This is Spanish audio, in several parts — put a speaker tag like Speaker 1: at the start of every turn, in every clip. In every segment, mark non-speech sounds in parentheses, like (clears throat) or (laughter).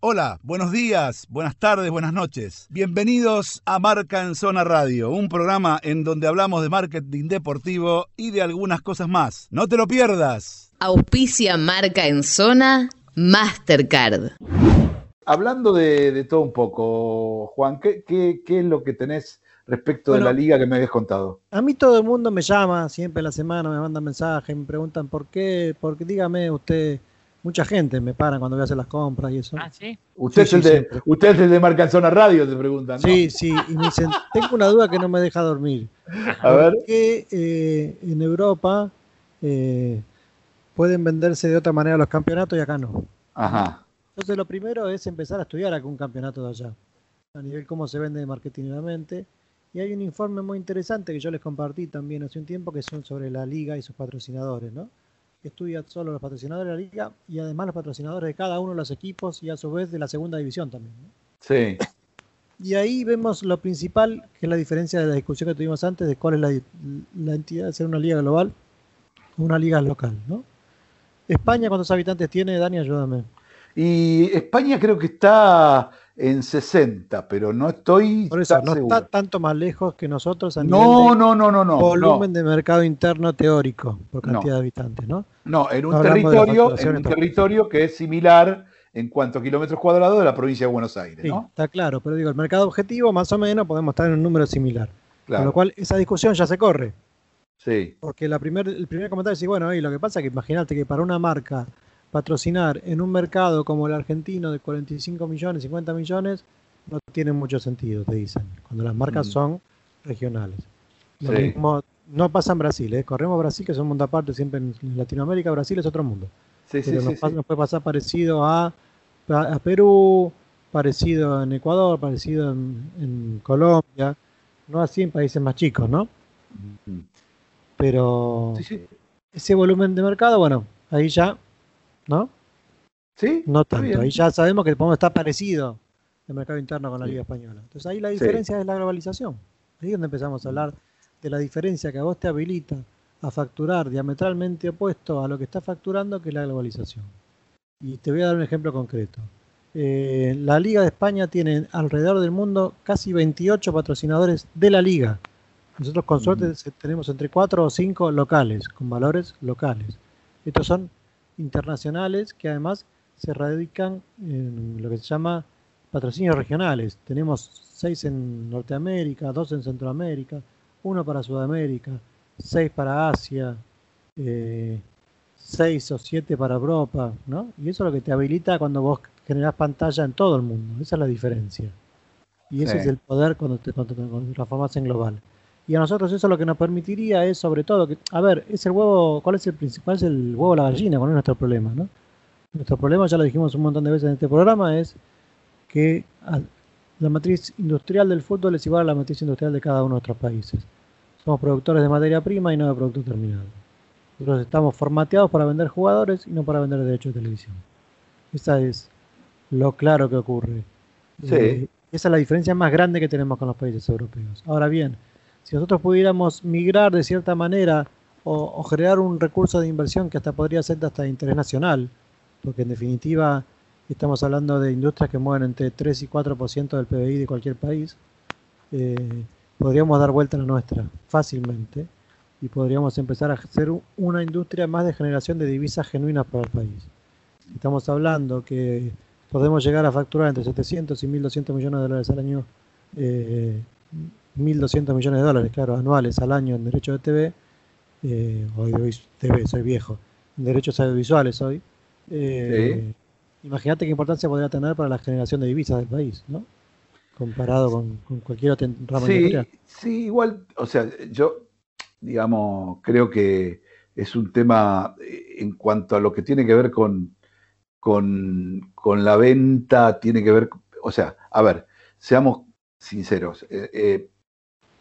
Speaker 1: Hola, buenos días, buenas tardes, buenas noches. Bienvenidos a Marca en Zona Radio, un programa en donde hablamos de marketing deportivo y de algunas cosas más. No te lo pierdas.
Speaker 2: Auspicia Marca en Zona Mastercard.
Speaker 3: Hablando de, todo un poco, Juan, ¿qué, es lo que tenés respecto de la liga que me habías contado?
Speaker 4: A mí todo el mundo me llama siempre en la semana, me mandan mensajes, me preguntan por qué, porque dígame usted Mucha gente me para cuando voy a hacer las compras y eso.
Speaker 3: Ah, sí. Usted, es, el de, usted es el de Marca Zona Radio, te preguntan.
Speaker 4: ¿no? Sí, sí. Y me dicen, (laughs) tengo una duda que no me deja dormir.
Speaker 3: A ver.
Speaker 4: qué eh, en Europa eh, pueden venderse de otra manera los campeonatos y acá no?
Speaker 3: Ajá.
Speaker 4: Entonces, lo primero es empezar a estudiar un campeonato de allá. A nivel cómo se vende marketingamente. Y hay un informe muy interesante que yo les compartí también hace un tiempo que son sobre la liga y sus patrocinadores, ¿no? Estudia solo los patrocinadores de la liga y además los patrocinadores de cada uno de los equipos y a su vez de la segunda división también.
Speaker 3: Sí.
Speaker 4: Y ahí vemos lo principal, que es la diferencia de la discusión que tuvimos antes de cuál es la, entidad de ser una liga global o una liga local, ¿no? España, ¿cuántos habitantes tiene? Dani, ayúdame.
Speaker 3: Y España creo que está en 60, pero no estoy.
Speaker 4: Por eso, no está tanto más lejos que nosotros a
Speaker 3: no, no, no, no, no.
Speaker 4: Volumen de mercado interno teórico por cantidad de habitantes, ¿no?
Speaker 3: No, en un, territorio, en un territorio que es similar en cuanto a kilómetros cuadrados de la provincia de Buenos Aires, sí,
Speaker 4: Está claro, pero digo, el mercado objetivo más o menos podemos estar en un número similar. Con lo cual, esa discusión ya se corre.
Speaker 3: Sí.
Speaker 4: Porque la primer, el primer comentario es, bueno, y lo que pasa es que imagínate que para una marca patrocinar en un mercado como el argentino de 45 millones, 50 millones, no tiene mucho sentido, te dicen, cuando las marcas mm. son regionales. Lo mismo no pasa en Brasil, ¿eh? corremos Brasil, que es un mundo aparte, siempre en Latinoamérica, Brasil es otro mundo.
Speaker 3: Sí, Pero
Speaker 4: nos, puede pasar parecido a, a, Perú, parecido en Ecuador, parecido en, Colombia, no así en países más chicos, ¿no? Mm. Pero ese volumen de mercado, bueno, ahí ya ¿no?
Speaker 3: Sí.
Speaker 4: No tanto. Ahí ya sabemos que podemos estar parecido el mercado interno con la Liga Española. Entonces ahí la diferencia es la globalización. Ahí es donde empezamos a hablar de la diferencia que a vos te habilita a facturar diametralmente opuesto a lo que está facturando, que es la globalización. Y te voy a dar un ejemplo concreto. Eh, la Liga de España tiene alrededor del mundo casi 28 patrocinadores de la Liga. Nosotros con suerte tenemos entre 4 o 5 locales, con valores locales. Estos son internacionales que además se radican en lo que se llama patrocinios regionales. Tenemos seis en Norteamérica, dos en Centroamérica, uno para Sudamérica, seis para Asia, eh, seis o siete para Europa, ¿no? Y eso es lo que te habilita cuando vos generás pantalla en todo el mundo. Esa es la diferencia. Y ese es el poder cuando te, cuando te transformas en global. Y a nosotros eso lo que nos permitiría es sobre todo que, a ver, es el huevo, ¿cuál es el principal? Es el huevo o la gallina, ¿cuál es nuestro problema? ¿no? Nuestro problema, ya lo dijimos un montón de veces en este programa, es que la matriz industrial del fútbol es igual a la matriz industrial de cada uno de nuestros países. Somos productores de materia prima y no de producto terminado. Nosotros estamos formateados para vender jugadores y no para vender derechos de televisión. Esa es lo claro que ocurre.
Speaker 3: Sí. Eh,
Speaker 4: esa es la diferencia más grande que tenemos con los países europeos. Ahora bien, si nosotros pudiéramos migrar de cierta manera o, generar un recurso de inversión que hasta podría ser hasta de interés nacional, porque en definitiva estamos hablando de industrias que mueven entre 3 y 4% del PBI de cualquier país, eh, podríamos dar vuelta a la nuestra fácilmente y podríamos empezar a hacer una industria más de generación de divisas genuinas para el país. Estamos hablando que podemos llegar a facturar entre 700 y 1.200 millones de dólares al año eh, 1.200 millones de dólares, claro, anuales al año en derechos de TV, eh, hoy TV, soy viejo, en derechos audiovisuales hoy. Eh, imagínate qué importancia podría tener para la generación de divisas del país, ¿no? Comparado con, cualquier otra rama
Speaker 3: sí, Sí, igual, o sea, yo, digamos, creo que es un tema eh, en cuanto a lo que tiene que ver con, con, con la venta, tiene que ver, o sea, a ver, seamos sinceros, eh,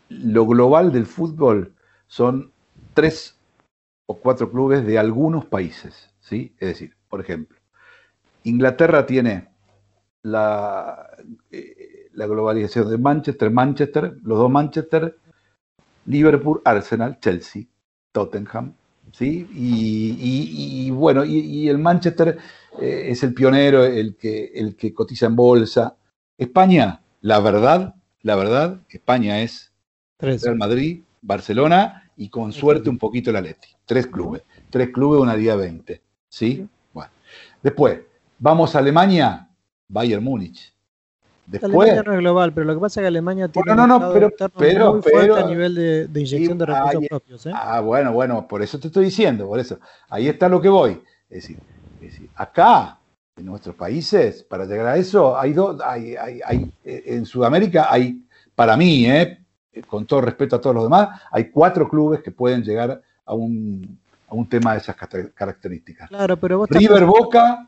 Speaker 3: lo global del fútbol son tres o cuatro clubes de algunos países, ¿sí? Es decir, por ejemplo, Inglaterra tiene la, eh, globalización de Manchester, Manchester, los dos Manchester, Liverpool, Arsenal, Chelsea, Tottenham, ¿sí? Y, bueno, y, el Manchester eh, es el pionero, el que, el que cotiza en bolsa. España, la verdad, la verdad, España es Real Madrid, Barcelona y con suerte un poquito el Atleti. Tres clubes. Tres clubes, una día 20. ¿Sí? Bueno. Después, vamos a Alemania, Bayern Múnich.
Speaker 4: Después, Alemania no es global, pero lo que pasa es que Alemania tiene
Speaker 3: no, no, pero, pero,
Speaker 4: muy fuerte a nivel de, inyección de recursos propios. ¿eh?
Speaker 3: Ah, bueno, bueno, por eso te estoy diciendo, por eso. Ahí está lo que voy. Es decir, es decir acá, en nuestros países, para llegar a eso, hay dos, hay, hay, hay, en Sudamérica hay, para mí, eh, con todo respeto a todos los demás, hay cuatro clubes que pueden llegar a un, a un tema de esas características.
Speaker 4: Claro, pero vos
Speaker 3: River Boca,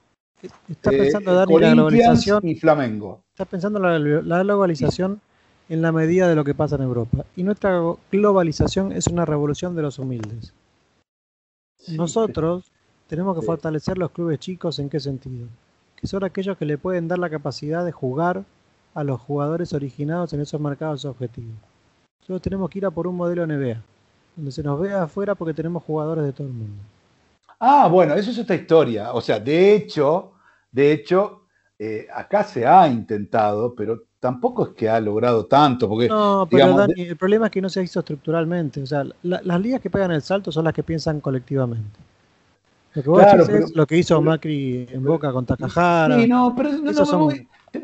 Speaker 4: Está pensando, Dani, la globalización.
Speaker 3: Y Flamengo.
Speaker 4: Está pensando la, la globalización en la medida de lo que pasa en Europa. Y nuestra globalización es una revolución de los humildes. Nosotros tenemos que fortalecer los clubes chicos en qué sentido? Que son aquellos que le pueden dar la capacidad de jugar a los jugadores originados en esos mercados objetivos. Nosotros tenemos que ir a por un modelo NBA, donde se nos vea afuera porque tenemos jugadores de todo el mundo.
Speaker 3: Ah, bueno, eso es otra historia. O sea, de hecho, de hecho, eh, acá se ha intentado, pero tampoco es que ha logrado tanto. Porque,
Speaker 4: no, pero Dani, el problema es que no se ha visto estructuralmente. O sea, las ligas que pegan el salto son las que piensan colectivamente. Lo que vos es lo que hizo Macri en Boca con Takahara.
Speaker 3: Sí, no, pero no,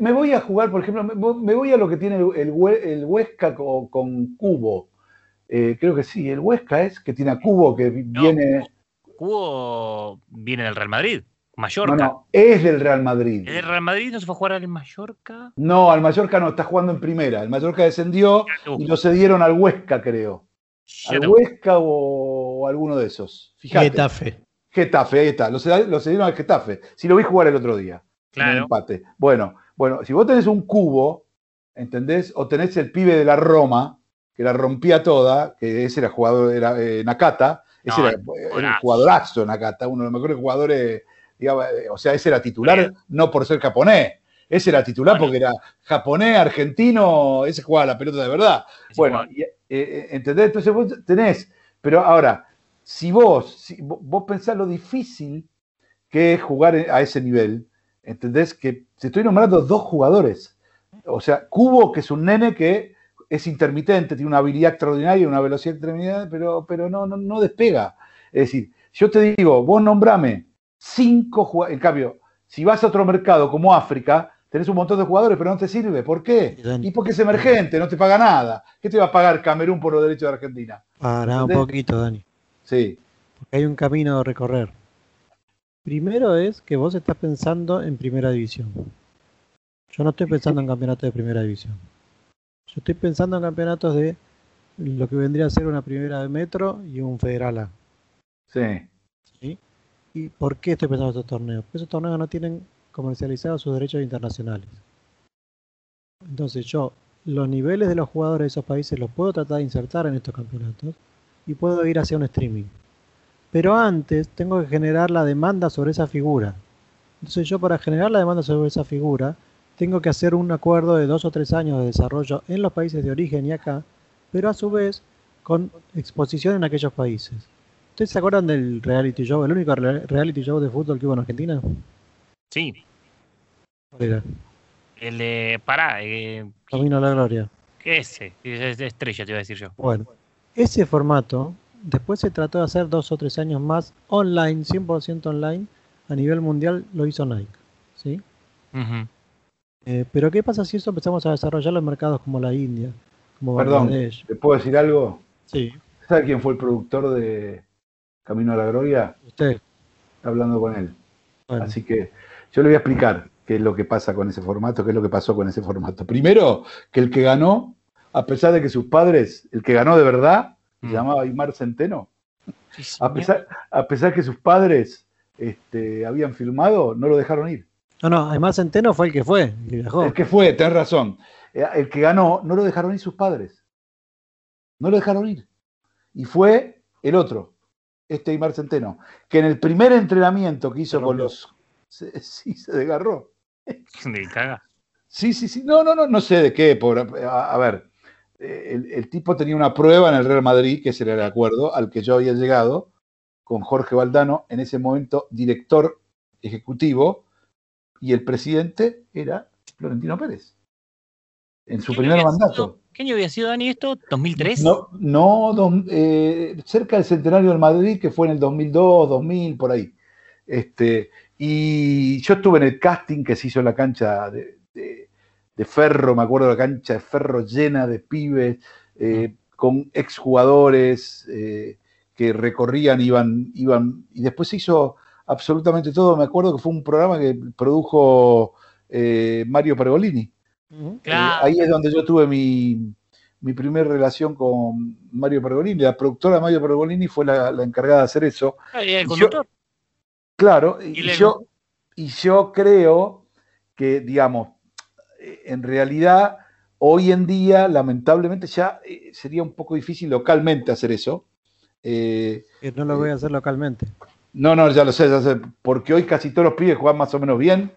Speaker 3: me, voy, a jugar, por ejemplo, me, voy a lo que tiene el, el Huesca con, Cubo. Eh, creo que sí, el Huesca es que tiene a Cubo que viene.
Speaker 5: Cubo viene del Real Madrid. Mallorca. No, no,
Speaker 3: es del Real Madrid.
Speaker 5: ¿El Real Madrid no se fue a jugar al Mallorca?
Speaker 3: No, al Mallorca no, está jugando en primera. El Mallorca descendió y lo cedieron al Huesca, creo. al Huesca o, alguno de esos. Fíjate.
Speaker 4: Getafe.
Speaker 3: Getafe, ahí está. Lo, cedieron al Getafe. Si lo vi jugar el otro día.
Speaker 5: Claro.
Speaker 3: empate. Bueno, bueno, si vos tenés un cubo, ¿entendés? O tenés el pibe de la Roma, que la rompía toda, que ese era jugador, era eh, Nakata, ese era, el jugadorazo Nakata, uno de los mejores jugadores, digamos, eh, o sea, ese era titular no por ser japonés, ese era titular porque era japonés, argentino, ese jugaba la pelota de verdad. bueno, eh, eh, ¿entendés? Entonces vos tenés, pero ahora, si vos, si vos pensás lo difícil que es jugar a ese nivel, ¿entendés? Que te estoy nombrando dos jugadores. O sea, Cubo, que es un nene que es intermitente, tiene una habilidad extraordinaria, una velocidad extraordinaria, pero, pero no, no, no despega. Es decir, yo te digo, vos nombrame cinco jugadores, en cambio, si vas a otro mercado como África, tenés un montón de jugadores, pero no te sirve. ¿Por qué? Y porque es emergente, no te paga nada. ¿Qué te va a pagar Camerún por los derechos de Argentina?
Speaker 4: Para un poquito, Dani.
Speaker 3: Sí.
Speaker 4: Porque hay un camino a recorrer. Primero es que vos estás pensando en primera división. Yo no estoy pensando en campeonato de primera división. Yo estoy pensando en campeonatos de lo que vendría a ser una primera de metro y un federal A.
Speaker 3: Sí.
Speaker 4: ¿Sí? ¿Y por qué estoy pensando en estos torneos? Porque esos torneos no tienen comercializados sus derechos internacionales. Entonces yo los niveles de los jugadores de esos países los puedo tratar de insertar en estos campeonatos y puedo ir hacia un streaming. Pero antes tengo que generar la demanda sobre esa figura. Entonces yo para generar la demanda sobre esa figura tengo que hacer un acuerdo de dos o tres años de desarrollo en los países de origen y acá, pero a su vez con exposición en aquellos países. ¿Ustedes se acuerdan del reality show, el único reality show de fútbol que hubo en Argentina?
Speaker 5: Sí.
Speaker 4: ¿Cuál era?
Speaker 5: El de Pará. Eh,
Speaker 4: Camino a la Gloria.
Speaker 5: ¿Qué es ese? Es de estrella, te iba a decir yo.
Speaker 4: Bueno, ese formato después se trató de hacer dos o tres años más online, 100% online, a nivel mundial lo hizo Nike. ¿sí? Eh, pero ¿qué pasa si eso empezamos a desarrollarlo en mercados como la India? Como
Speaker 3: Perdón, ¿te puedo decir algo?
Speaker 4: Sí.
Speaker 3: ¿Sabe quién fue el productor de Camino a la Gloria?
Speaker 4: Usted.
Speaker 3: Hablando con él. Así que yo le voy a explicar qué es lo que pasa con ese formato, qué es lo que pasó con ese formato. Primero, que el que ganó, a pesar de que sus padres, el que ganó de verdad, se mm. llamaba Aymar Centeno, a, pesar, a pesar que sus padres este, habían filmado, no lo dejaron ir.
Speaker 4: No, no, además Centeno fue el que fue,
Speaker 3: el que fue, tenés razón. Eh, el que ganó, no lo dejaron ir sus padres. No lo dejaron ir. Y fue el otro, este Aymar Centeno, que en el primer entrenamiento que hizo con los. (laughs) sí, se desgarró.
Speaker 5: ¿De caga?
Speaker 3: Sí, sí, sí. No, no, no, no sé de qué. Por, a, ver, el, el, tipo tenía una prueba en el Real Madrid, que era el acuerdo al que yo había llegado, con Jorge Valdano, en ese momento director ejecutivo y el presidente era Florentino Pérez. En su primer mandato.
Speaker 5: ¿Qué año había sido, Dani, esto? ¿2003?
Speaker 3: No, no eh, cerca del centenario del Madrid, que fue en el 2002, 2000, por ahí. Este, y yo estuve en el casting que se hizo en la cancha de, Ferro, me acuerdo de la cancha de Ferro llena de pibes, eh, con exjugadores eh, que recorrían, iban, iban, y después se hizo absolutamente todo. Me acuerdo que fue un programa que produjo eh, Mario Pergolini. ahí es donde yo tuve mi, mi primera relación con Mario Pergolini. La productora de Mario Pergolini fue la, encargada de hacer eso.
Speaker 5: Ah, ¿Y el conductor?
Speaker 3: claro, y, yo, y yo creo que, digamos, en realidad, hoy en día, lamentablemente, ya eh, sería un poco difícil localmente hacer eso.
Speaker 4: Eh, no lo voy a hacer localmente.
Speaker 3: No, no, ya lo sé, ya sé, porque hoy casi todos los pibes juegan más o menos bien.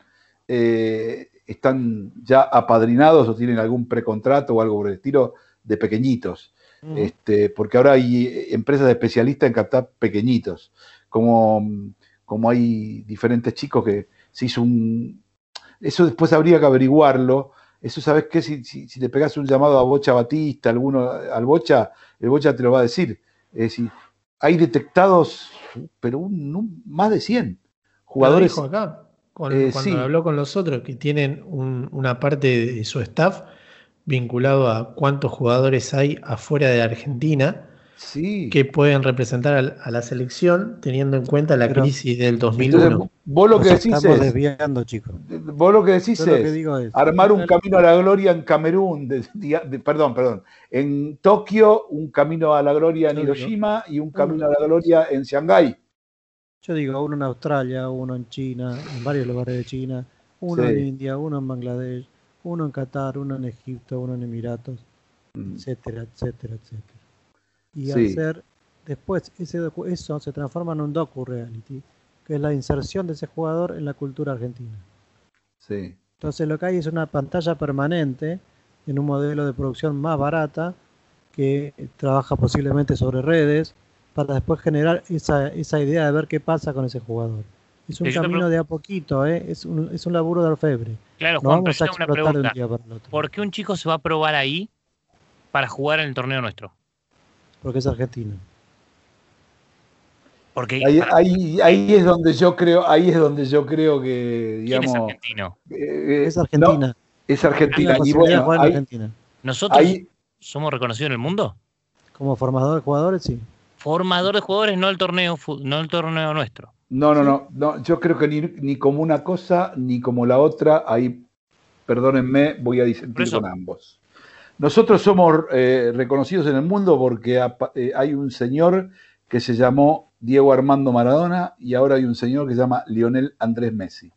Speaker 3: Eh, están ya apadrinados o tienen algún precontrato o algo por el estilo de pequeñitos. este, porque ahora hay empresas especialistas en captar pequeñitos. Como, como hay diferentes chicos que se hizo un. Eso después habría que averiguarlo. Eso, ¿sabes qué? Si, si, le pegas un llamado a Bocha Batista, alguno, al Bocha, el Bocha te lo va a decir. Es decir, hay detectados, pero un, más de 100 jugadores.
Speaker 6: acá, eh, cuando habló con los otros que tienen una parte de su staff vinculado a cuántos jugadores hay afuera de Argentina que pueden representar a, la selección teniendo en cuenta la crisis del 2001.
Speaker 3: vos lo que decís
Speaker 4: es, desviando, chicos.
Speaker 3: Vos lo que decís es, armar un camino a la gloria en Camerún, perdón, perdón, en Tokio, un camino a la gloria en Hiroshima y un camino a la gloria en Shanghái.
Speaker 4: Yo digo, uno en Australia, uno en China, en varios lugares de China, uno en India, uno en Bangladesh, uno en Qatar, uno en Egipto, uno en Emiratos, mm. etcétera, etcétera, etcétera y hacer después ese eso se transforma en un docu-reality, que es la inserción de ese jugador en la cultura argentina.
Speaker 3: Sí.
Speaker 4: Entonces lo que hay es una pantalla permanente en un modelo de producción más barata que trabaja posiblemente sobre redes para después generar esa, esa idea de ver qué pasa con ese jugador. Es un camino de a poquito, ¿eh? es, un, es un laburo de orfebre.
Speaker 5: Claro, Juan, vamos a una pregunta. ¿Por qué un chico se va a probar ahí para jugar en el torneo nuestro?
Speaker 4: Porque es argentino.
Speaker 5: Porque
Speaker 3: ahí, ahí, es donde yo creo, ahí es donde yo creo que digamos
Speaker 5: es argentino?
Speaker 4: Eh, es Argentina.
Speaker 3: es Argentina y bueno,
Speaker 5: Argentina. nosotros somos reconocidos en el mundo.
Speaker 4: Como formador de jugadores, sí.
Speaker 5: Formador de jugadores, no el torneo, no el torneo nuestro.
Speaker 3: No, no, no, no. Yo creo que ni, ni, como una cosa ni como la otra. Ahí, perdónenme, voy a disentir con ambos. Nosotros somos eh, reconocidos en el mundo porque eh, hay un señor que se llamó Diego Armando Maradona y ahora hay un señor que se llama Lionel Andrés Messi.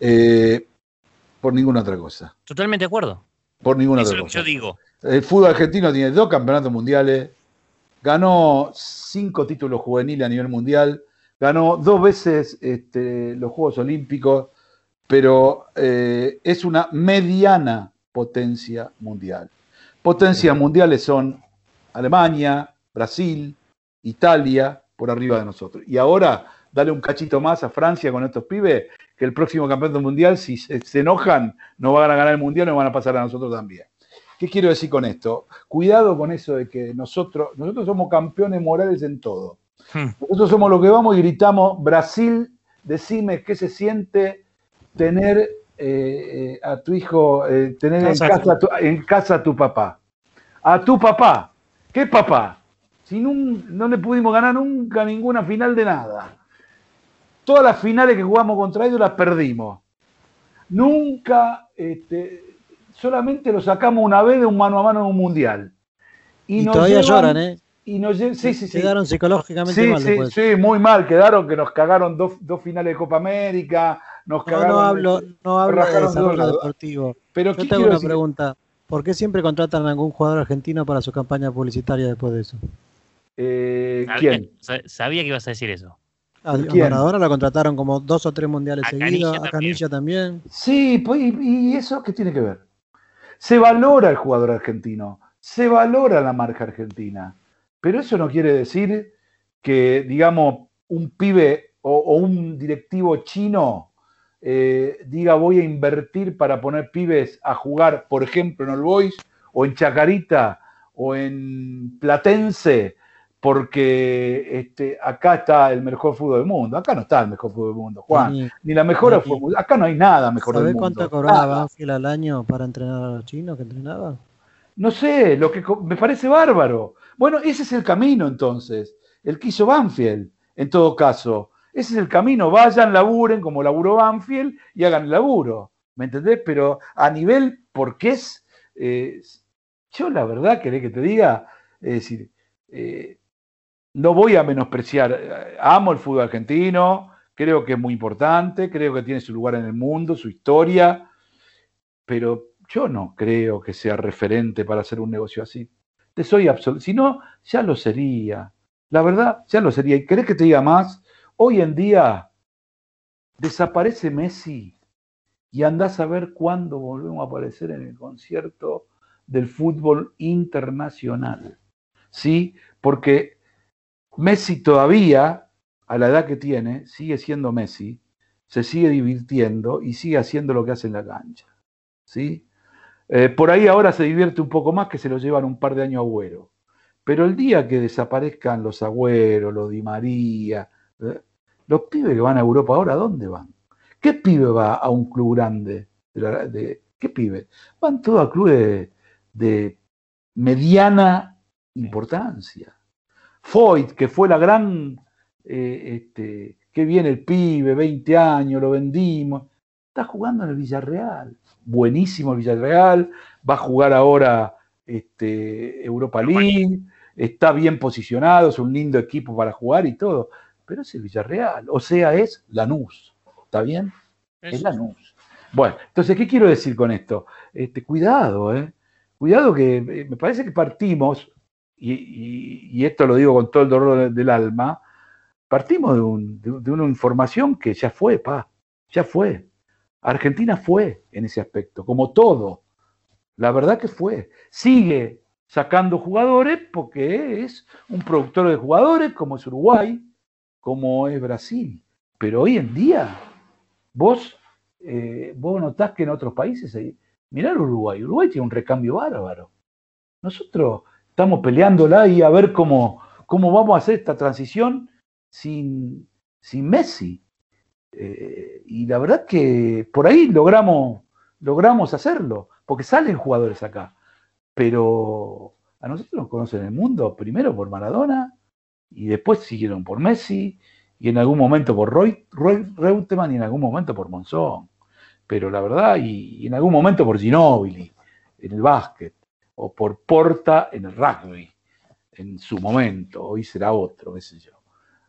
Speaker 3: Eh, por ninguna otra cosa.
Speaker 5: Totalmente de acuerdo.
Speaker 3: Por ninguna otra cosa.
Speaker 5: yo digo.
Speaker 3: El fútbol argentino tiene dos campeonatos mundiales, ganó cinco títulos juveniles a nivel mundial, ganó dos veces este, los Juegos Olímpicos, pero es una mediana potencia mundial. Potencias mundiales son Alemania, Brasil, Italia, por arriba de nosotros. Y ahora, dale un cachito más a Francia con estos pibes, que el próximo campeón del mundial, si se, enojan, no van a ganar el mundial, nos van a pasar a nosotros también. ¿Qué quiero decir con esto? Cuidado con eso de que nosotros, nosotros somos campeones morales en todo. Hmm. Nosotros somos los que vamos y gritamos, Brasil, decime qué se siente tener eh, eh, a tu hijo, eh, tener en casa, tu, en casa a tu papá. A tu papá. ¿Qué papá? Si no, le pudimos ganar nunca ninguna final de nada. Todas las finales que jugamos contra ellos las perdimos. Nunca, este, solamente lo sacamos una vez de un mano a mano en un mundial.
Speaker 4: Y, todavía lloran, ¿eh?
Speaker 3: Y nos, sí, sí,
Speaker 4: quedaron psicológicamente mal.
Speaker 3: Sí, sí, muy mal. Quedaron que nos cagaron dos, dos finales de Copa América, no,
Speaker 4: hablo, no hablo de desarrollo deportivo. Pero Yo tengo una pregunta. ¿Por qué siempre contratan a algún jugador argentino para su campaña publicitaria después de eso?
Speaker 3: Eh, ¿Quién?
Speaker 5: Sabía que ibas a decir eso.
Speaker 4: A, Maradona lo contrataron como dos o tres mundiales seguidos, a Canilla también.
Speaker 3: Sí, pues, ¿y eso qué tiene que ver? Se valora el jugador argentino, se valora la marca argentina, pero eso no quiere decir que, digamos, un pibe o, un directivo chino eh, diga voy a invertir para poner pibes a jugar, por ejemplo, en el Boys o en Chacarita o en Platense, porque este, acá está el mejor fútbol del mundo. Acá no está el mejor fútbol del mundo, Juan. Ni, la mejor fútbol. Acá no hay nada mejor del mundo.
Speaker 4: cuánto cobraba Banfield al año para entrenar a los chinos que entrenaba?
Speaker 3: No sé, lo que me parece bárbaro. Bueno, ese es el camino entonces. El que hizo Banfield, en todo caso. Ese es el camino. Vayan, laburen como laburó Banfield y hagan el laburo. ¿Me entendés? Pero a nivel, porque es. Eh, yo la verdad, querés que te diga, es decir, eh, no voy a menospreciar. Amo el fútbol argentino, creo que es muy importante, creo que tiene su lugar en el mundo, su historia, pero yo no creo que sea referente para hacer un negocio así. Te soy absoluto. Si no, ya lo sería. La verdad, ya lo sería. ¿Y querés que te diga más? Hoy en día desaparece Messi y andás a ver cuándo volvemos a aparecer en el concierto del fútbol internacional. ¿Sí? Porque Messi todavía, a la edad que tiene, sigue siendo Messi, se sigue divirtiendo y sigue haciendo lo que hace en la cancha. ¿Sí? Eh, por ahí ahora se divierte un poco más que se lo llevan un par de años Agüero. Pero el día que desaparezcan los Agüeros, los Di María, eh, los pibes que van a Europa ahora, ¿dónde van? ¿Qué pibe va a un club grande? ¿Qué pibe? Van todos a clubes de, mediana importancia. Foyt, que fue la gran, eh, este, que viene el pibe, 20 años, lo vendimos, está jugando en el Villarreal buenísimo el Villarreal, va a jugar ahora este, Europa League, está bien posicionado, es un lindo equipo para jugar y todo, pero es el Villarreal, o sea, es Lanús, ¿está bien? Es Lanús. Bueno, entonces, ¿qué quiero decir con esto? Este, cuidado, ¿eh? Cuidado que eh, me parece que partimos, y, esto lo digo con todo el dolor del alma, partimos de una información que ya fue, pa, ya fue. Argentina fue en ese aspecto, como todo. La verdad que fue. Sigue sacando jugadores porque es un productor de jugadores como es Uruguay, como es Brasil. Pero hoy en día, vos, eh, vos notás que en otros países, hay, mirá Uruguay, Uruguay tiene un recambio bárbaro. Nosotros estamos peleándola y a ver cómo, cómo vamos a hacer esta transición sin, sin Messi. Eh, y la verdad que por ahí logramos, logramos hacerlo, porque salen jugadores acá. Pero a nosotros nos conocen el mundo primero por Maradona y después siguieron por Messi y en algún momento por Roy, Reutemann y en algún momento por Monzón. Pero la verdad, y, en algún momento por Ginóbili en el básquet o por Porta en el rugby en su momento, hoy será otro, qué sé yo.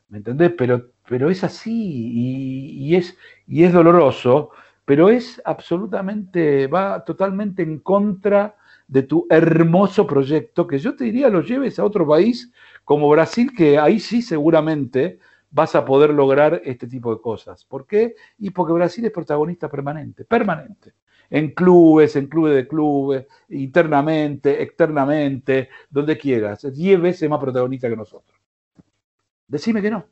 Speaker 3: ¿Me entendés? Pero, pero es así y, es, y es doloroso, pero es absolutamente, va totalmente en contra de tu hermoso proyecto, que yo te diría lo lleves a otro país como Brasil, que ahí sí seguramente vas a poder lograr este tipo de cosas. ¿Por qué? Y porque Brasil es protagonista permanente, permanente. En clubes, en clubes de clubes, internamente, externamente, donde quieras. Diez veces más protagonista que nosotros. Decime que no.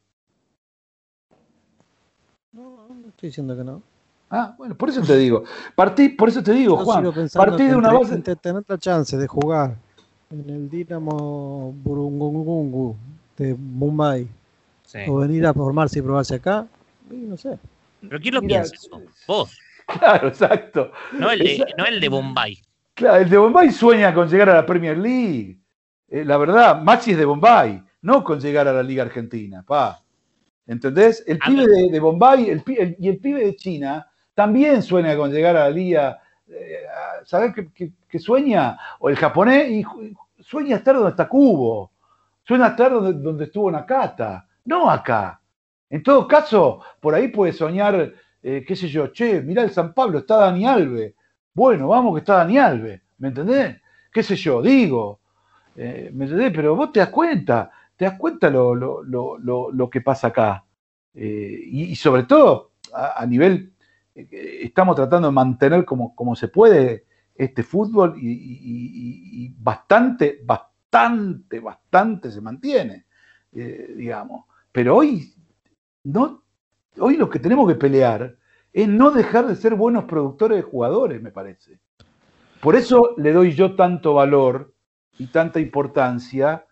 Speaker 4: No, no estoy diciendo que no.
Speaker 3: Ah, bueno, por eso te digo. Partí, por eso te digo, Juan. Partí de una base.
Speaker 4: Tener la chance de jugar en el Dinamo Burungungungu de Mumbai o venir a formarse y probarse acá, no sé.
Speaker 5: ¿Pero quién lo piensa eso? Vos.
Speaker 3: Claro, exacto.
Speaker 5: No el, de, no el de Bombay.
Speaker 3: Claro, el de Bombay sueña con llegar a la Premier League. Eh, la verdad, Maxi es de Bombay no con llegar a la Liga Argentina, pa. ¿Entendés? El pibe de, Bombay el, y el pibe de China también sueña con llegar a la Liga. ¿Sabés que, sueña? O el japonés y sueña estar donde está Cubo. Sueña estar donde, estuvo Nakata. No acá. En todo caso, por ahí puede soñar, eh, qué sé yo, che, mirá el San Pablo, está Dani Alve. Bueno, vamos que está Dani Alve. ¿Me entendés? ¿Qué sé yo? Digo. Eh, ¿Me entendés? Pero vos te das cuenta ¿Te das cuenta lo, que pasa acá? Eh, y, sobre todo, a, nivel, estamos tratando de mantener como, como se puede este fútbol y, bastante, bastante, bastante se mantiene, eh, digamos. Pero hoy no hoy lo que tenemos que pelear es no dejar de ser buenos productores de jugadores, me parece. Por eso le doy yo tanto valor y tanta importancia,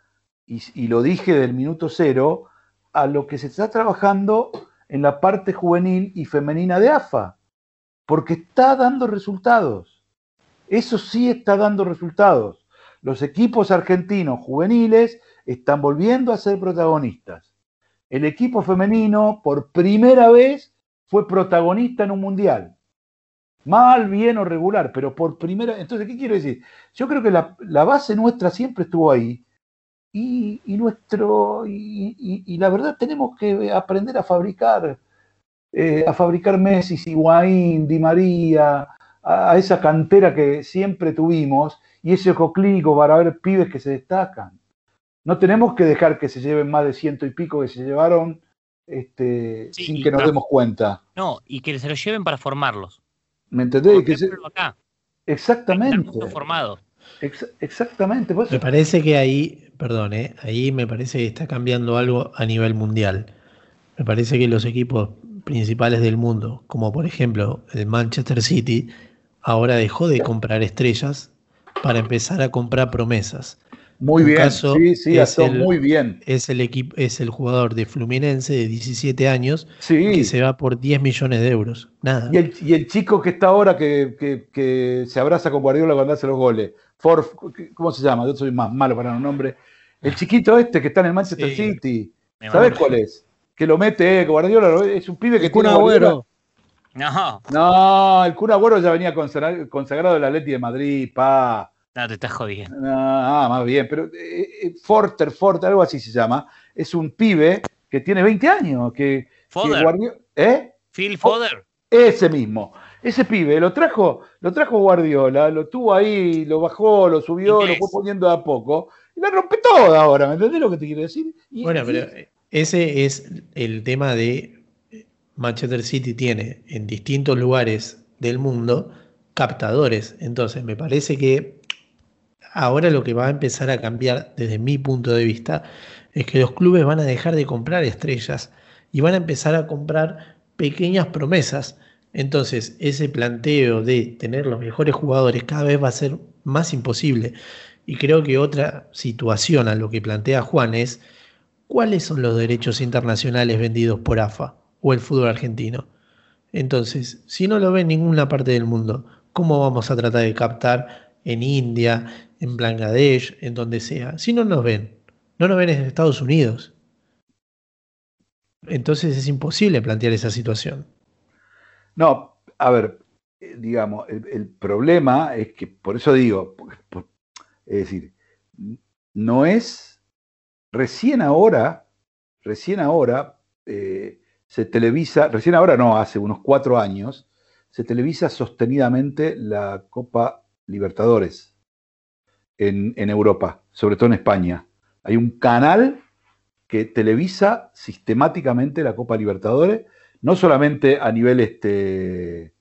Speaker 3: y, lo dije del minuto cero, a lo que se está trabajando en la parte juvenil y femenina de AFA, porque está dando resultados. Eso sí está dando resultados. Los equipos argentinos juveniles están volviendo a ser protagonistas. El equipo femenino, por primera vez, fue protagonista en un mundial. Mal, bien o regular, pero por primera Entonces, ¿qué quiero decir? Yo creo que la, base nuestra siempre estuvo ahí. Y, nuestro. Y, la verdad, tenemos que aprender a fabricar. Eh, a fabricar Messi, Higuaín, Di María, a, a, esa cantera que siempre tuvimos y ese ojo clínico para ver pibes que se destacan. No tenemos que dejar que se lleven más de ciento y pico que se llevaron este, sin que nos demos cuenta.
Speaker 5: No, y que se los lleven para formarlos.
Speaker 3: ¿Me entendés? Que acá. Exactamente.
Speaker 5: Formado.
Speaker 3: exactamente.
Speaker 6: Me parece que ahí, perdón, eh, ahí me parece que está cambiando algo a nivel mundial. Me parece que los equipos principales del mundo, como por ejemplo el Manchester City, ahora dejó de comprar estrellas para empezar a comprar promesas.
Speaker 3: Muy bien, sí, sí, es el, muy bien.
Speaker 6: Es el, equipo, es el jugador de Fluminense de 17 años que se va por 10 millones de euros. Nada.
Speaker 3: Y el, y el chico que está ahora que, se abraza con Guardiola cuando hace los goles, ¿cómo se llama? Yo soy más malo para un nombre. El chiquito este que está en el Manchester City, ¿sabes cuál es? Que lo mete Guardiola, es un pibe que
Speaker 4: tiene Agüero.
Speaker 3: No. No, el Cura Agüero ya venía consagrado del Atleti de Madrid, pa.
Speaker 5: No, te estás jodiendo.
Speaker 3: Ah, más bien, pero eh, eh, Forter, Forter, algo así se llama, es un pibe que tiene 20 años, que,
Speaker 5: Foder.
Speaker 3: ¿Eh?
Speaker 5: Phil Foder.
Speaker 3: Ese mismo. Ese pibe lo trajo, lo trajo Guardiola, lo tuvo ahí, lo bajó, lo subió, lo fue poniendo a poco y la rompe toda ahora, ¿me entendés lo que te quiero decir?
Speaker 6: bueno, pero ese es el tema de Manchester City tiene en distintos lugares del mundo captadores. Entonces, me parece que Ahora lo que va a empezar a cambiar desde mi punto de vista es que los clubes van a dejar de comprar estrellas y van a empezar a comprar pequeñas promesas. Entonces ese planteo de tener los mejores jugadores cada vez va a ser más imposible. Y creo que otra situación a lo que plantea Juan es cuáles son los derechos internacionales vendidos por AFA o el fútbol argentino. Entonces, si no lo ve en ninguna parte del mundo, ¿cómo vamos a tratar de captar en India, en Bangladesh, en donde sea, si no nos ven, no nos ven en Estados Unidos. Entonces es imposible plantear esa situación.
Speaker 3: No, a ver, eh, digamos, el, problema es que, por eso digo, es decir, no es, recién ahora, recién ahora eh, se televisa, recién ahora no, hace unos cuatro años, se televisa sostenidamente la Copa Libertadores en, Europa, sobre todo en España. Hay un canal que televisa sistemáticamente la Copa Libertadores, no solamente a nivel este,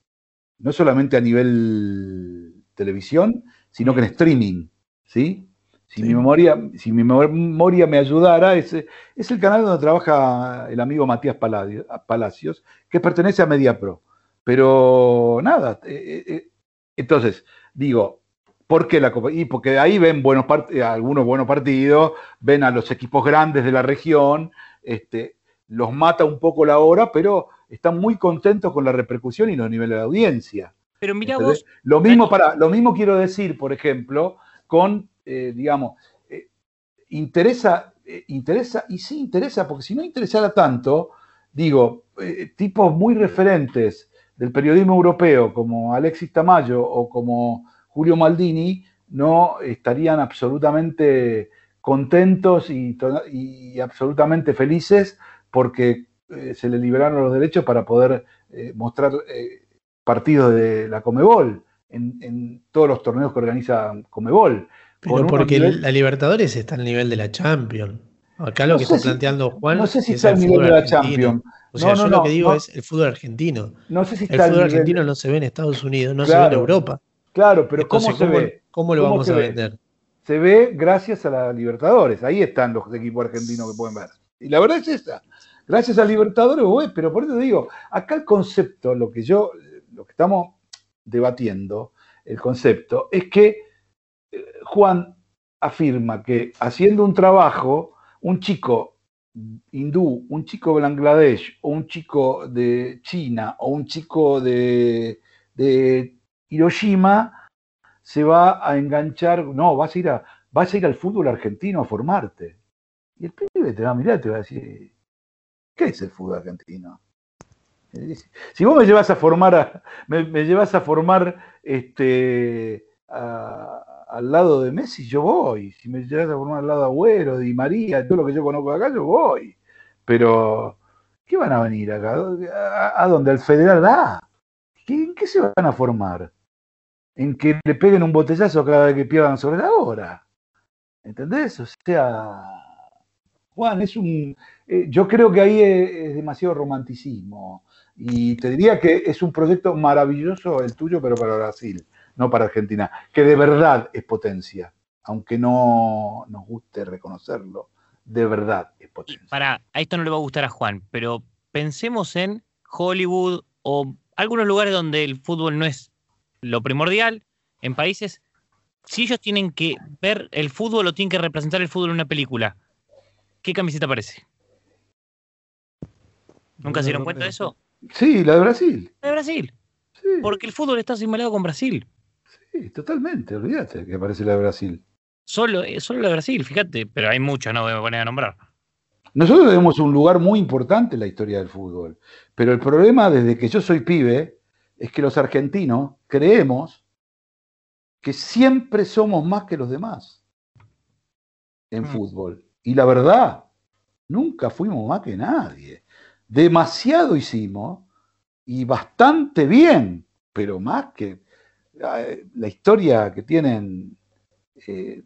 Speaker 3: no solamente a nivel televisión, sino que en streaming, ¿sí? Si, Mi memoria, si mi memoria me ayudara, es, es el canal donde trabaja el amigo Matías Palacios, que pertenece a MediaPro. Pero nada, eh, eh, eh, entonces, digo, ¿Por qué la Copa? Y porque ahí ven buenos eh, algunos buenos partidos, ven a los equipos grandes de la región, este, los mata un poco la hora, pero están muy contentos con la repercusión y los niveles de audiencia.
Speaker 5: Pero mira vos.
Speaker 3: Lo mismo, para, lo mismo quiero decir, por ejemplo, con, eh, digamos, eh, interesa, interesa, y sí interesa, porque si no interesara tanto, digo, tipos muy referentes del periodismo europeo, como Alexis Tamayo o como Julio Maldini, no estarían absolutamente contentos y, absolutamente felices porque eh, se le liberaron los derechos para poder eh, mostrar eh, partidos de la Comebol en, todos los torneos que organiza Comebol.
Speaker 6: Pero porque la Libertadores está al nivel de la Champions. Acá lo que está planteando Juan.
Speaker 3: No sé si está al nivel de la Champions.
Speaker 6: O sea, yo lo que digo es el fútbol argentino. No sé si está el fútbol argentino no se ve en Estados Unidos, no se ve en Europa.
Speaker 3: Claro, pero ¿cómo se ve?
Speaker 6: ¿Cómo lo vamos a vender?
Speaker 3: Se ve gracias a la Libertadores. Ahí están los equipos argentinos que pueden ver. Y la verdad es esa. Gracias a Libertadores voy, pero por eso digo, acá el concepto, lo que yo, lo que estamos debatiendo, el concepto, es que Juan afirma que haciendo un trabajo, un chico hindú, un chico de Bangladesh, o un chico de China, o un chico de, Hiroshima, se va a enganchar, no, vas a ir a, vas a ir al fútbol argentino a formarte. Y el pibe te va a mirar y te va a decir, ¿qué es el fútbol argentino? Si vos me llevas a formar, me, llevas a formar este, al lado de Messi, yo voy. Si me llevas a formar al lado de Agüero, de María, todo lo que yo conozco acá, yo voy. Pero, ¿qué van a venir acá? ¿A, a dónde? ¿Al Federal A? ¿En qué se van a formar? En que le peguen un botellazo cada vez que pierdan sobre la hora. ¿Entendés? O sea, Juan, es un. Eh, yo creo que ahí es, demasiado romanticismo. Y te diría que es un proyecto maravilloso el tuyo, pero para Brasil, no para Argentina, que de verdad es potencia, aunque no nos guste reconocerlo, de verdad es potencia.
Speaker 5: para, a esto no le va a gustar a Juan, pero pensemos en Hollywood o algunos lugares donde el fútbol no es lo primordial, en países, si ellos tienen que ver el fútbol o tienen que representar el fútbol en una película, ¿qué camiseta parece? ¿Nunca se dieron cuenta de eso?
Speaker 3: Sí, la de Brasil.
Speaker 5: La de Brasil. Porque el fútbol está simulado con Brasil.
Speaker 3: Sí, totalmente, olvídate que aparece la de Brasil.
Speaker 5: Solo, eh, solo la de Brasil, fíjate, pero hay muchos, no voy a poner a nombrar.
Speaker 3: Nosotros tenemos un lugar muy importante en la historia del fútbol, pero el problema desde que yo soy pibe es que los argentinos creemos que siempre somos más que los demás en mm. fútbol. Y la verdad, nunca fuimos más que nadie demasiado hicimos y bastante bien, pero más que la historia que tienen eh,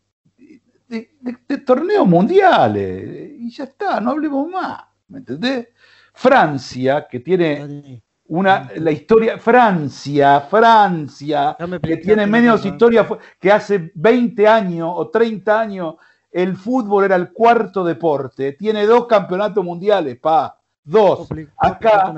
Speaker 3: de, torneos mundiales. Y ya está, no hablemos más. ¿Me entendés? Francia, que tiene una, la historia, Francia, Francia, que tiene menos historia, que hace 20 años o 30 años el fútbol era el cuarto deporte, tiene dos campeonatos mundiales, pa. Dos, acá,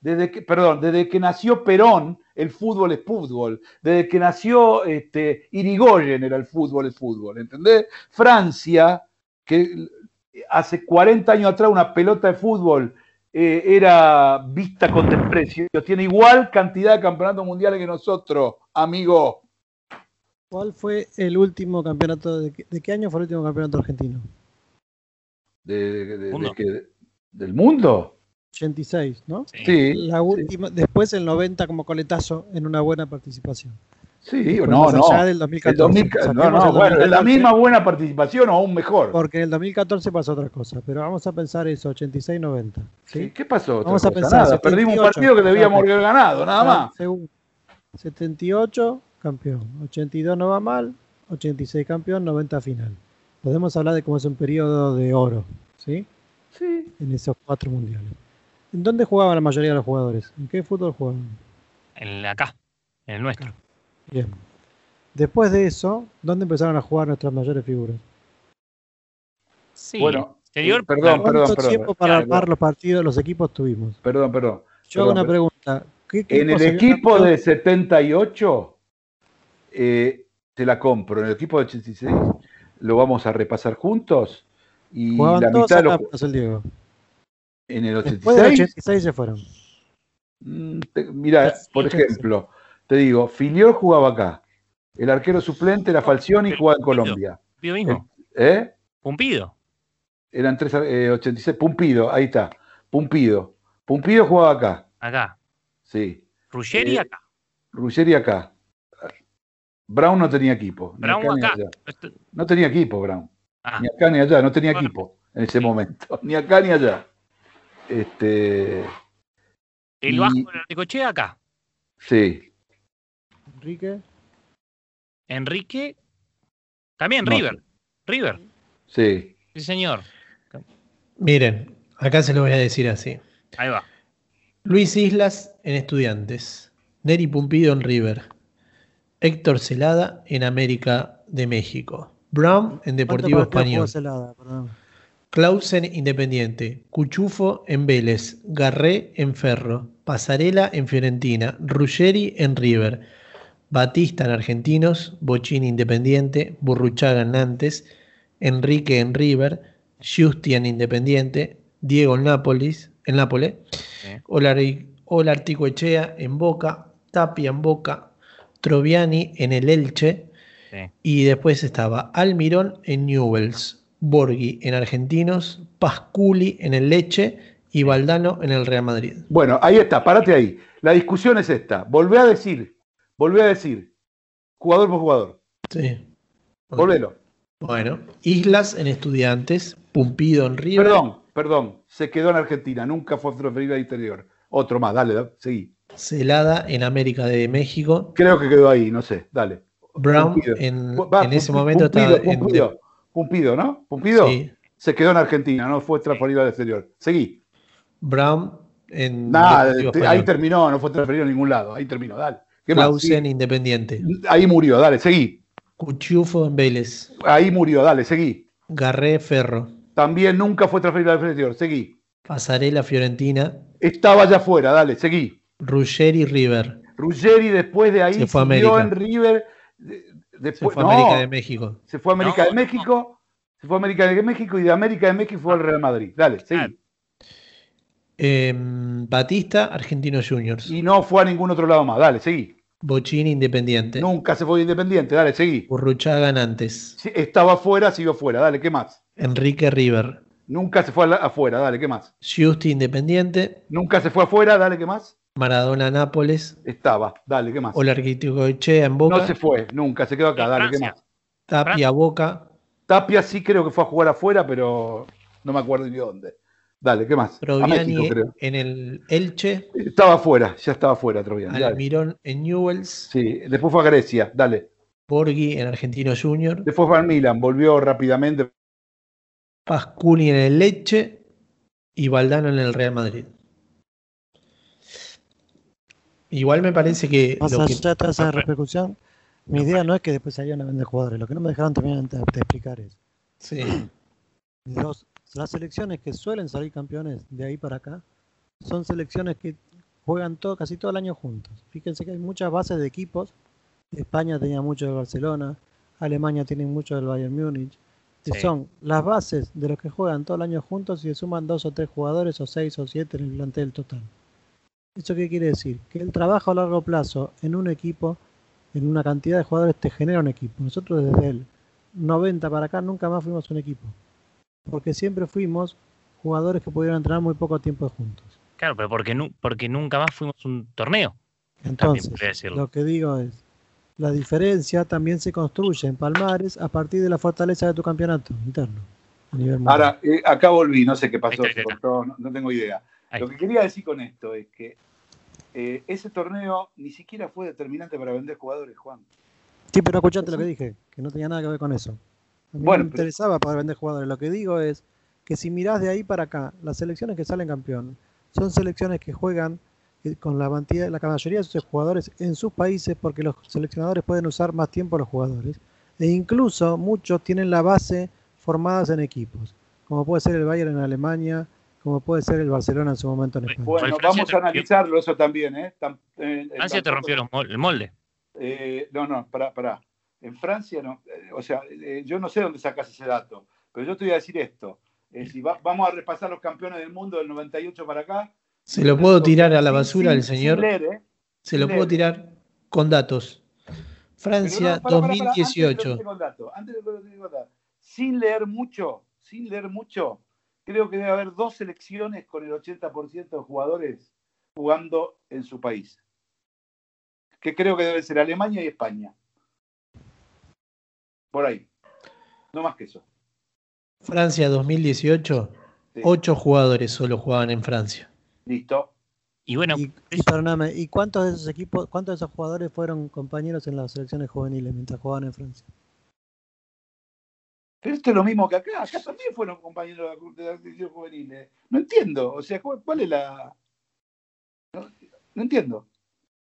Speaker 3: desde que, perdón, desde que nació Perón, el fútbol es fútbol. Desde que nació este, Irigoyen era el fútbol es fútbol, ¿entendés? Francia, que hace 40 años atrás una pelota de fútbol eh, era vista con desprecio, tiene igual cantidad de campeonatos mundiales que nosotros, amigo.
Speaker 4: ¿Cuál fue el último campeonato? ¿De, qué año fue el último campeonato argentino?
Speaker 3: De, de, del mundo.
Speaker 4: 86, ¿no?
Speaker 3: Sí.
Speaker 4: La última, Después el 90 como coletazo en una buena participación.
Speaker 3: Sí, no, no.
Speaker 4: Allá del 2014.
Speaker 3: no, no, bueno, la misma buena participación o aún mejor.
Speaker 4: Porque en el 2014 pasó otra cosa, pero vamos a pensar eso, 86-90. ¿sí?
Speaker 3: ¿Qué pasó?
Speaker 4: Vamos a pensar.
Speaker 3: perdimos un partido que debíamos haber ganado, nada más.
Speaker 4: 78, campeón. 82 no va mal, 86 campeón, 90 final. Podemos hablar de cómo es un periodo de oro, ¿sí?
Speaker 3: Sí.
Speaker 4: En esos cuatro mundiales. ¿En dónde jugaban la mayoría de los jugadores? ¿En qué fútbol jugaban?
Speaker 5: En acá, en el nuestro.
Speaker 4: Bien. Después de eso, ¿dónde empezaron a jugar nuestras mayores figuras?
Speaker 5: Sí. Bueno,
Speaker 3: exterior, perdón, perdón,
Speaker 4: ¿Cuánto tiempo para armar los partidos, los equipos tuvimos?
Speaker 3: Perdón, perdón.
Speaker 4: Yo hago una pregunta.
Speaker 3: en el equipo de 78, eh, te la compro. En el equipo de 86, lo vamos a repasar juntos. Y la mitad
Speaker 4: de el Diego.
Speaker 3: En el 86.
Speaker 4: Después del 86 se fueron.
Speaker 3: Mm, mira, por ejemplo, te digo, Filiol jugaba acá. El arquero suplente era Falcioni y jugaba en Colombia.
Speaker 5: Pumpido mismo.
Speaker 3: ¿Eh?
Speaker 5: Pumpido.
Speaker 3: Eran 386. Eh, Pumpido, ahí está. Pumpido. Pumpido jugaba acá.
Speaker 5: Acá.
Speaker 3: Sí.
Speaker 5: Ruggeri eh, acá.
Speaker 3: Ruggeri acá. Brown no tenía equipo.
Speaker 5: Brown acá.
Speaker 3: No tenía equipo, Brown. Ah. Ni acá ni allá, no tenía equipo en ese momento. (laughs) Ni acá ni allá. Este.
Speaker 5: ¿El bajo de Cochea acá?
Speaker 3: Sí.
Speaker 4: Enrique.
Speaker 5: Enrique. También River. River.
Speaker 3: Sí.
Speaker 5: Sí, señor.
Speaker 6: Miren, acá se lo voy a decir así.
Speaker 5: Ahí va.
Speaker 6: Luis Islas en Estudiantes. Neri Pumpido en River. Héctor Celada en América de México. Brown en Deportivo Español. Clausen Independiente, Cuchufo en Vélez, Garré en Ferro, Pasarela en Fiorentina, Ruggeri en River, Batista en Argentinos, Bochini Independiente, Burruchaga en Nantes, Enrique en River, Justi en Independiente, Diego en Nápoles, en Nápoles, Olarticoechea en Boca, Tapia en Boca, Troviani en el Elche, y después estaba Almirón en Newells, Borghi en Argentinos, Pasculi en el Leche y Valdano en el Real Madrid.
Speaker 3: Bueno, ahí está, párate ahí. La discusión es esta. Volvé a decir, volvé a decir, jugador por jugador.
Speaker 6: Sí.
Speaker 3: Volvelo.
Speaker 6: Bueno, Islas en Estudiantes, Pumpido en River.
Speaker 3: Perdón, perdón, se quedó en Argentina, nunca fue transferido al interior. Otro más, dale, seguí.
Speaker 6: Celada en América de México.
Speaker 3: Creo que quedó ahí, no sé, dale.
Speaker 6: Brown en, ese momento estaba
Speaker 3: Pumpido, Pumpido, ¿no? Pumpido sí. se quedó en Argentina, no fue transferido al exterior. Seguí.
Speaker 6: Brown en.
Speaker 3: Nada, ahí terminó, no fue transferido a ningún lado. Ahí terminó, dale.
Speaker 6: Clausen Independiente.
Speaker 3: Ahí murió, dale, seguí.
Speaker 6: Cuchufo en Vélez.
Speaker 3: Ahí murió, dale, seguí.
Speaker 6: Garré Ferro.
Speaker 3: También nunca fue transferido al exterior, seguí.
Speaker 6: Pasarela Fiorentina.
Speaker 3: Estaba allá afuera, dale, seguí.
Speaker 6: Ruggeri River.
Speaker 3: Ruggeri después de ahí
Speaker 6: se fue a América. en
Speaker 3: River.
Speaker 6: Después, se fue a América de México.
Speaker 3: Se fue a América de México. Se fue a América de México y de América de México fue al Real Madrid. Dale, seguí.
Speaker 6: Em, Batista, Argentino Juniors.
Speaker 3: Y no fue a ningún otro lado más. Dale, seguí.
Speaker 6: Bochini Independiente.
Speaker 3: Nunca se fue Independiente. Dale, seguí.
Speaker 6: Urruchaga antes.
Speaker 3: Sí, estaba afuera, siguió afuera. Dale, ¿qué más?
Speaker 6: Enrique River.
Speaker 3: Nunca se fue afuera. Dale, ¿qué más?
Speaker 6: Justi Independiente.
Speaker 3: Nunca se fue afuera. Dale, ¿qué más?
Speaker 6: Maradona Nápoles.
Speaker 3: Estaba. Dale, ¿qué más?
Speaker 6: Olarticoechea en Boca.
Speaker 3: No se fue, nunca. Se quedó acá. Dale, ¿qué más?
Speaker 6: Tapia Boca.
Speaker 3: Tapia sí creo que fue a jugar afuera, pero no me acuerdo ni dónde. Dale, ¿qué más?
Speaker 6: Troviani en el Elche.
Speaker 3: Estaba afuera, ya estaba afuera Troviani.
Speaker 6: Almirón en Newells.
Speaker 3: Sí, después fue a Grecia, dale.
Speaker 6: Borghi en Argentino Junior.
Speaker 3: Después fue al Milan, volvió rápidamente.
Speaker 6: Pascuni en el Leche y Valdano en el Real Madrid. Igual me parece que.
Speaker 4: Más allá de esa repercusión, mi idea no es que después haya una venta de jugadores. Lo que no me dejaron terminar de explicar es.
Speaker 6: Sí. (clears throat)
Speaker 4: Los las selecciones que suelen salir campeones de ahí para acá son selecciones que juegan todo, casi todo el año juntos. Fíjense que hay muchas bases de equipos. España tenía mucho de Barcelona, Alemania tiene mucho del Bayern Múnich. Son las bases de los que juegan todo el año juntos y se suman dos o tres jugadores o seis o siete en el plantel total. ¿Eso qué quiere decir? Que el trabajo a largo plazo en un equipo, en una cantidad de jugadores, te genera un equipo. Nosotros desde el 90 para acá nunca más fuimos un equipo porque siempre fuimos jugadores que pudieron entrenar muy poco tiempo juntos.
Speaker 5: Claro, pero porque, porque nunca más fuimos un torneo.
Speaker 4: Entonces, lo que digo es, la diferencia también se construye en Palmares a partir de la fortaleza de tu campeonato interno.
Speaker 3: Ahora, eh, acá volví, no sé qué pasó, no, tengo idea. Lo que quería decir con esto es que eh, ese torneo ni siquiera fue determinante para vender jugadores, Juan.
Speaker 4: Sí, pero escuchate lo que dije, que no tenía nada que ver con eso. A mí bueno, me interesaba poder vender jugadores. Lo que digo es que si mirás de ahí para acá, las selecciones que salen campeón son selecciones que juegan eh, con la, mayoría de sus jugadores en sus países porque los seleccionadores pueden usar más tiempo a los jugadores. E incluso muchos tienen la base formadas en equipos, como puede ser el Bayern en Alemania, como puede ser el Barcelona en su momento en España.
Speaker 3: Bueno, vamos a analizarlo eso también. ¿eh?
Speaker 5: eh Francia te rompió el molde.
Speaker 3: Eh, no, no, para pará. En Francia, no, eh, o sea, eh, yo no sé dónde sacas ese dato, pero yo te voy a decir esto. Eh, si vamos a repasar los campeones del mundo del 98 para acá.
Speaker 6: Se lo puedo tirar a la basura al señor. Se lo puedo tirar con datos. Francia 2018.
Speaker 3: antes sin leer mucho, sin leer mucho, creo que debe haber dos selecciones con el 80% de jugadores jugando en su país. Que creo que deben ser Alemania y España. Por ahí. No más que eso.
Speaker 6: Francia 2018, ocho jugadores solo jugaban en Francia.
Speaker 3: Listo.
Speaker 5: Y bueno,
Speaker 4: y, y, cuántos de esos equipos, cuántos de esos jugadores fueron compañeros en las selecciones juveniles mientras jugaban en Francia?
Speaker 3: Pero esto es lo mismo que acá. Acá también fueron compañeros de las selecciones juveniles. No entiendo. O sea, ¿cuál es la.? No, entiendo.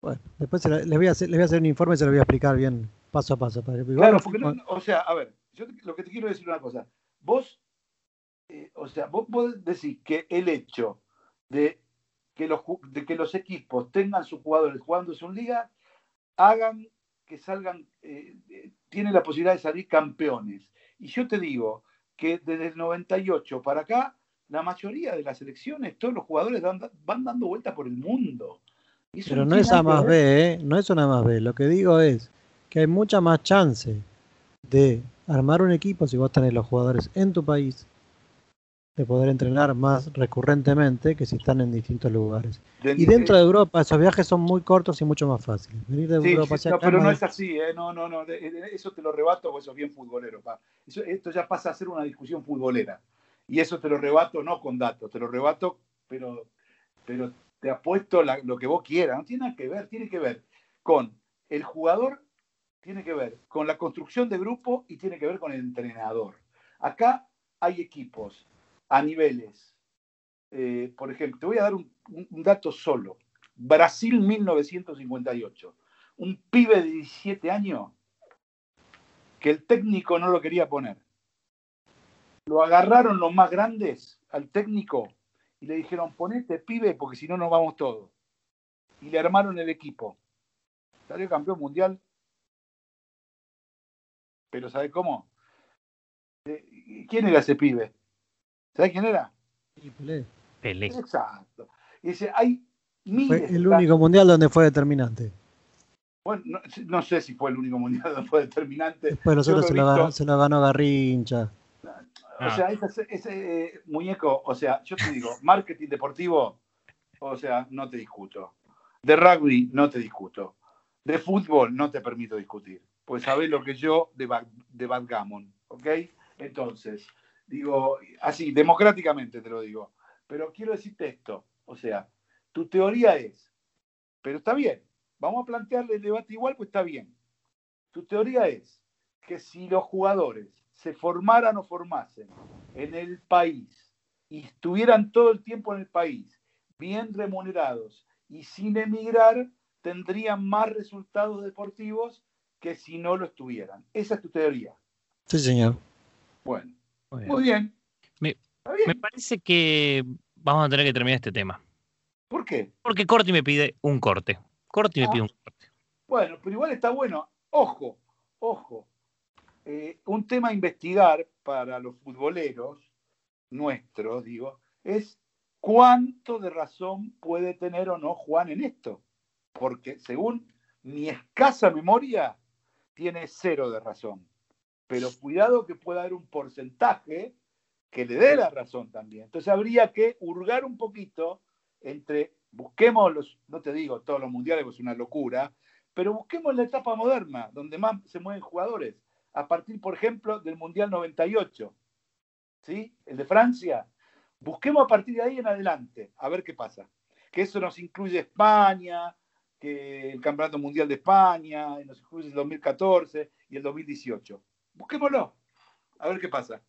Speaker 4: Bueno, después les voy, a hacer, les voy a hacer un informe y se lo voy a explicar bien paso a paso.
Speaker 3: Para claro, porque no, o sea, a ver, yo lo que te quiero decir una cosa. Vos eh, o sea, vos podés decir que el hecho de que los, de que los equipos tengan sus jugadores jugando su liga, hagan que salgan, eh, eh, tienen la posibilidad de salir campeones. Y yo te digo que desde el 98 para acá, la mayoría de las elecciones, todos los jugadores van dando vueltas por el mundo.
Speaker 4: Pero no es A más B, ¿eh? no es una más B. Lo que digo es que hay mucha más chance de armar un equipo si vos tenés los jugadores en tu país de poder entrenar más recurrentemente que si están en distintos lugares. y dentro de Europa esos viajes son muy cortos y mucho más fáciles.
Speaker 3: Venir de Europa no, pero no es así, ¿eh? no, no, no, eso te lo rebato porque eso es bien futbolero. Pa. esto ya pasa a ser una discusión futbolera. Y eso te lo rebato no con datos, te lo rebato, pero, pero te apuesto lo que vos quieras. No tiene nada que ver, tiene que ver con el jugador, tiene que ver con la construcción de grupo y tiene que ver con el entrenador. Acá hay equipos a niveles. Eh, por ejemplo, te voy a dar un, dato solo. Brasil 1958. Un pibe de 17 años que el técnico no lo quería poner. Lo agarraron los más grandes al técnico y le dijeron, ponete pibe porque si no nos vamos todos. Y le armaron el equipo. Salió campeón mundial. Pero ¿sabe cómo? Eh, ¿Quién era ese pibe? ¿Sabes quién era?
Speaker 4: Pelé.
Speaker 5: Pelé.
Speaker 3: Exacto. Y dice, hay
Speaker 4: Fue el único mundial donde fue determinante.
Speaker 3: Bueno, no, sé si fue el único mundial donde fue determinante.
Speaker 4: Después nosotros se, lo ganó, se, lo ganó, Garrincha.
Speaker 3: O sea, ah. ese, eh, muñeco, o sea, yo te digo, (laughs) marketing deportivo, o sea, no te discuto. De rugby, no te discuto. De fútbol, no te permito discutir. Pues sabés lo que yo de, de backgammon, ¿ok? Entonces, Digo, así, democráticamente te lo digo. Pero quiero decirte esto. O sea, tu teoría es, pero está bien, vamos a plantearle el debate igual, pues está bien. Tu teoría es que si los jugadores se formaran o formasen en el país y estuvieran todo el tiempo en el país, bien remunerados y sin emigrar, tendrían más resultados deportivos que si no lo estuvieran. Esa es tu teoría.
Speaker 4: Sí, señor.
Speaker 3: Bueno, muy bien.
Speaker 5: Me, parece que vamos a tener que terminar este tema.
Speaker 3: ¿Por qué?
Speaker 5: Porque Corti me pide un corte. Corti me pide un ah. corte.
Speaker 3: Bueno, pero igual está bueno. Ojo, ojo. Eh, un tema a investigar para los futboleros nuestros, digo, es cuánto de razón puede tener o no Juan en esto. Porque según mi escasa memoria, tiene cero de razón pero cuidado que pueda haber un porcentaje que le dé la razón también. Entonces habría que hurgar un poquito entre, busquemos los, no te digo todos los mundiales, pues es una locura, pero busquemos la etapa moderna, donde más se mueven jugadores, a partir, por ejemplo, del Mundial 98, ¿sí? El de Francia. Busquemos a partir de ahí en adelante, a ver qué pasa. Que eso nos incluye España, que el Campeonato Mundial de España, nos incluye el 2014 y el 2018. Busquémoslo. A ver qué pasa.